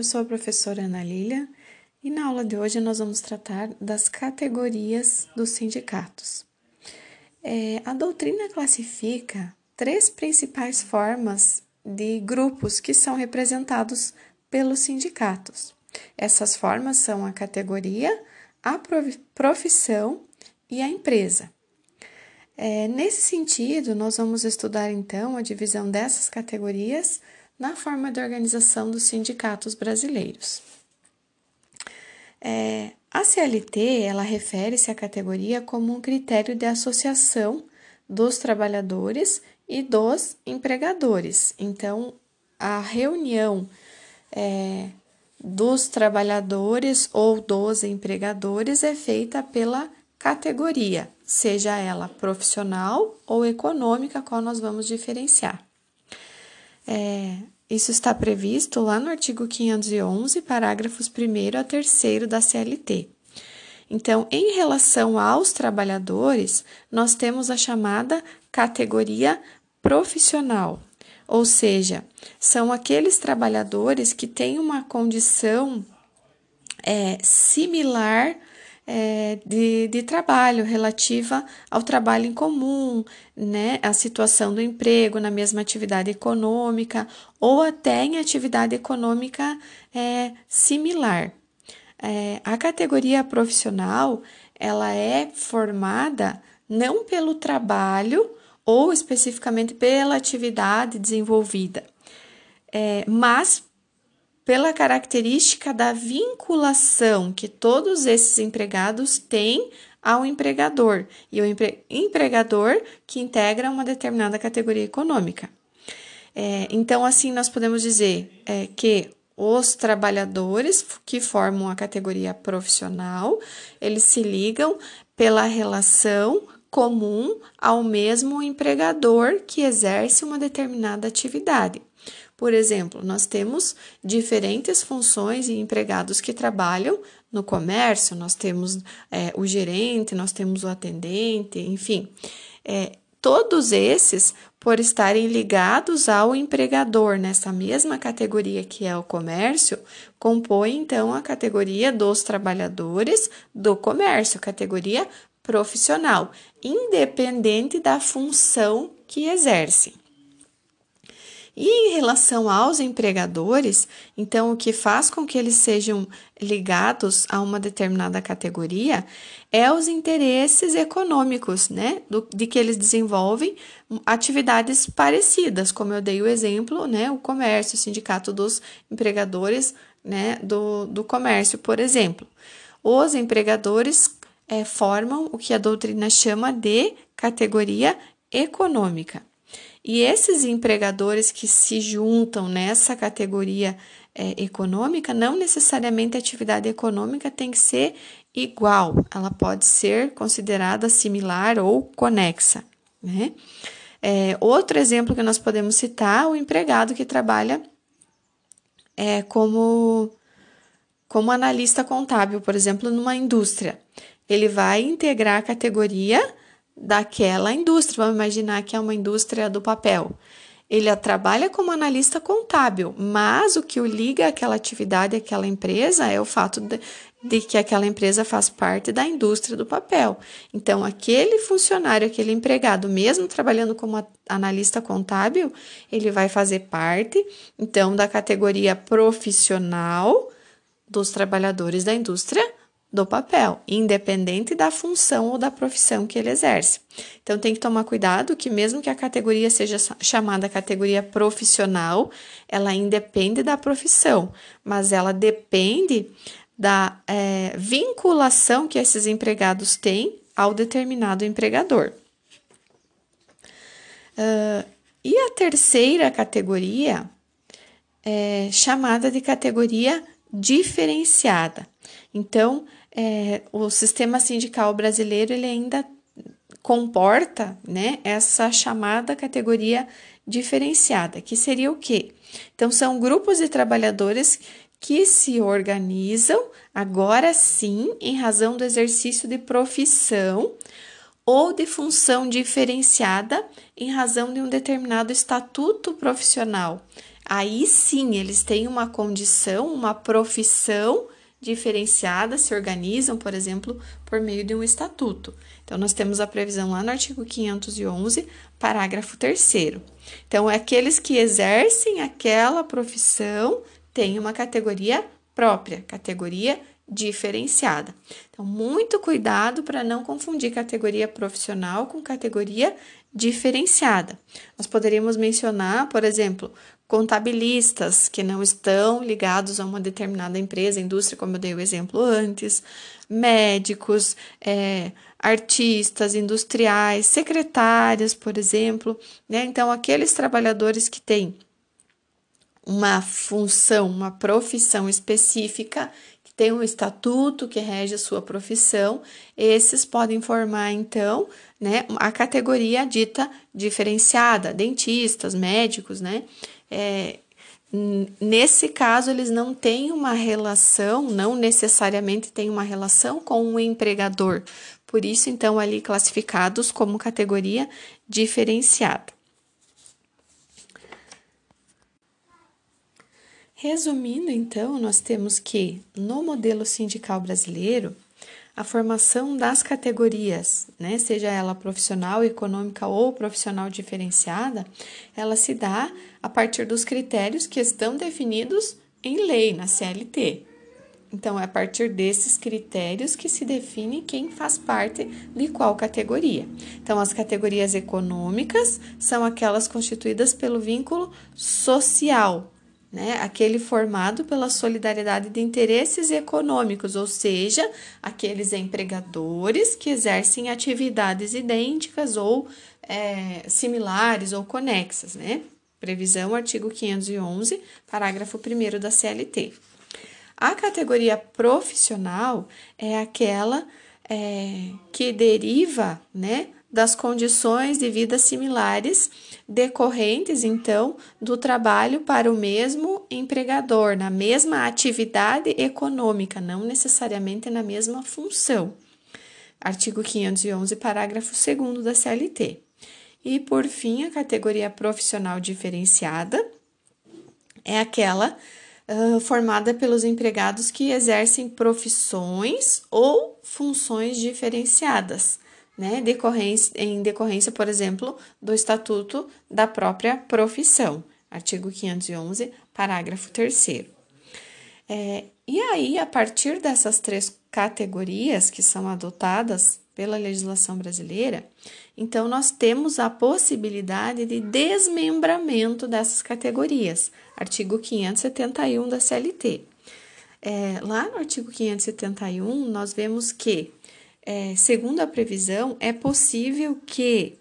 eu sou a professora Ana Lília e na aula de hoje nós vamos tratar das categorias dos sindicatos. É, a doutrina classifica três principais formas de grupos que são representados pelos sindicatos. Essas formas são a categoria, a profissão e a empresa. É, nesse sentido, nós vamos estudar então a divisão dessas categorias na forma de organização dos sindicatos brasileiros. É, a CLT ela refere-se à categoria como um critério de associação dos trabalhadores e dos empregadores. Então, a reunião é, dos trabalhadores ou dos empregadores é feita pela categoria, seja ela profissional ou econômica, qual nós vamos diferenciar. É, isso está previsto lá no artigo 511, parágrafos 1 a 3 da CLT. Então, em relação aos trabalhadores, nós temos a chamada categoria profissional, ou seja, são aqueles trabalhadores que têm uma condição é, similar é, de, de trabalho relativa ao trabalho em comum, né, a situação do emprego na mesma atividade econômica ou até em atividade econômica é, similar. É, a categoria profissional ela é formada não pelo trabalho ou especificamente pela atividade desenvolvida, é, mas pela característica da vinculação que todos esses empregados têm ao empregador e o empre empregador que integra uma determinada categoria econômica. É, então, assim, nós podemos dizer é, que os trabalhadores que formam a categoria profissional, eles se ligam pela relação comum ao mesmo empregador que exerce uma determinada atividade. Por exemplo, nós temos diferentes funções e empregados que trabalham no comércio, nós temos é, o gerente, nós temos o atendente, enfim. É, todos esses, por estarem ligados ao empregador nessa mesma categoria que é o comércio, compõem então a categoria dos trabalhadores do comércio, categoria profissional, independente da função que exercem. E em relação aos empregadores, então o que faz com que eles sejam ligados a uma determinada categoria é os interesses econômicos, né, do, de que eles desenvolvem atividades parecidas, como eu dei o exemplo, né, o comércio, o sindicato dos empregadores, né, do, do comércio, por exemplo. Os empregadores é, formam o que a doutrina chama de categoria econômica. E esses empregadores que se juntam nessa categoria é, econômica, não necessariamente a atividade econômica tem que ser igual, ela pode ser considerada similar ou conexa. Né? É, outro exemplo que nós podemos citar, o empregado que trabalha é, como, como analista contábil, por exemplo, numa indústria. Ele vai integrar a categoria daquela indústria. Vamos imaginar que é uma indústria do papel. Ele trabalha como analista contábil, mas o que o liga àquela atividade, àquela empresa, é o fato de, de que aquela empresa faz parte da indústria do papel. Então, aquele funcionário, aquele empregado, mesmo trabalhando como analista contábil, ele vai fazer parte, então, da categoria profissional dos trabalhadores da indústria do papel, independente da função ou da profissão que ele exerce. Então tem que tomar cuidado que mesmo que a categoria seja chamada categoria profissional, ela independe da profissão, mas ela depende da é, vinculação que esses empregados têm ao determinado empregador. Uh, e a terceira categoria é chamada de categoria diferenciada. Então, é, o sistema sindical brasileiro ele ainda comporta né, essa chamada categoria diferenciada, que seria o quê? Então, são grupos de trabalhadores que se organizam, agora sim, em razão do exercício de profissão ou de função diferenciada em razão de um determinado estatuto profissional. aí sim eles têm uma condição, uma profissão diferenciada, se organizam, por exemplo, por meio de um estatuto. Então, nós temos a previsão lá no artigo 511, parágrafo 3. Então, aqueles que exercem aquela profissão têm uma categoria própria, categoria diferenciada. Então, muito cuidado para não confundir categoria profissional com categoria diferenciada. Nós poderíamos mencionar, por exemplo, contabilistas que não estão ligados a uma determinada empresa, indústria, como eu dei o exemplo antes, médicos, é, artistas, industriais, secretários, por exemplo. Né? Então, aqueles trabalhadores que têm uma função, uma profissão específica, tem um estatuto que rege a sua profissão, esses podem formar, então, né, a categoria dita diferenciada, dentistas, médicos, né? É, nesse caso, eles não têm uma relação, não necessariamente têm uma relação com o empregador, por isso, então, ali classificados como categoria diferenciada. Resumindo, então, nós temos que no modelo sindical brasileiro, a formação das categorias, né, seja ela profissional, econômica ou profissional diferenciada, ela se dá a partir dos critérios que estão definidos em lei, na CLT. Então, é a partir desses critérios que se define quem faz parte de qual categoria. Então, as categorias econômicas são aquelas constituídas pelo vínculo social, né? Aquele formado pela solidariedade de interesses econômicos, ou seja, aqueles empregadores que exercem atividades idênticas ou é, similares ou conexas, né? Previsão artigo 511, parágrafo 1 da CLT. A categoria profissional é aquela é, que deriva, né? Das condições de vida similares decorrentes, então, do trabalho para o mesmo empregador, na mesma atividade econômica, não necessariamente na mesma função. Artigo 511, parágrafo 2 da CLT. E, por fim, a categoria profissional diferenciada é aquela uh, formada pelos empregados que exercem profissões ou funções diferenciadas né, decorrência, em decorrência, por exemplo, do estatuto da própria profissão, artigo 511, parágrafo 3. É, e aí, a partir dessas três categorias que são adotadas pela legislação brasileira, então nós temos a possibilidade de desmembramento dessas categorias, artigo 571 da CLT. É, lá no artigo 571, nós vemos que é, segundo a previsão, é possível que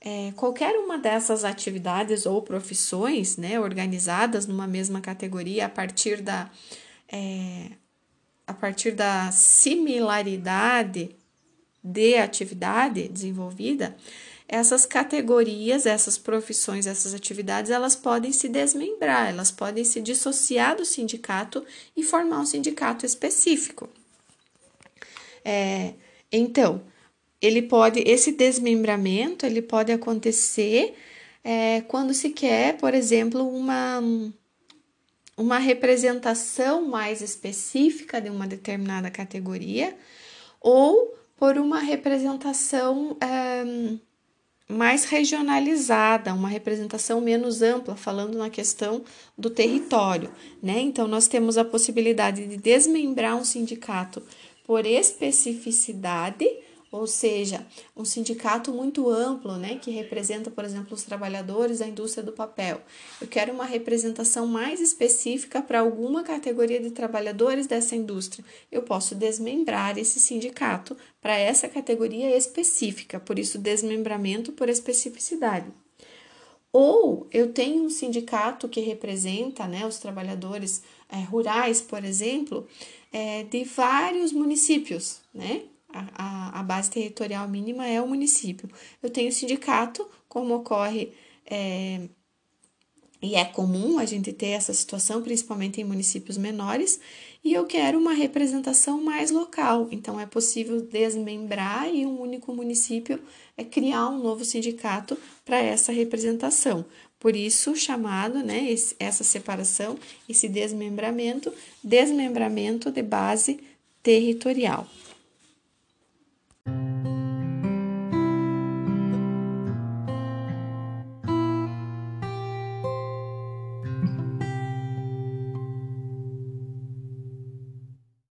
é, qualquer uma dessas atividades ou profissões, né, organizadas numa mesma categoria a partir da é, a partir da similaridade de atividade desenvolvida, essas categorias, essas profissões, essas atividades, elas podem se desmembrar, elas podem se dissociar do sindicato e formar um sindicato específico. É, então, ele pode, esse desmembramento, ele pode acontecer é, quando se quer, por exemplo, uma, uma representação mais específica de uma determinada categoria ou por uma representação é, mais regionalizada, uma representação menos ampla, falando na questão do território, né? Então, nós temos a possibilidade de desmembrar um sindicato por especificidade, ou seja, um sindicato muito amplo, né, que representa, por exemplo, os trabalhadores da indústria do papel. Eu quero uma representação mais específica para alguma categoria de trabalhadores dessa indústria. Eu posso desmembrar esse sindicato para essa categoria específica, por isso desmembramento por especificidade. Ou eu tenho um sindicato que representa né, os trabalhadores é, rurais, por exemplo, é, de vários municípios, né? A, a, a, base territorial mínima é o município. Eu tenho sindicato, como ocorre é, e é comum a gente ter essa situação, principalmente em municípios menores, e eu quero uma representação mais local. Então, é possível desmembrar e um único município é criar um novo sindicato para essa representação. Por isso, chamado, né, esse, essa separação, esse desmembramento, desmembramento de base territorial.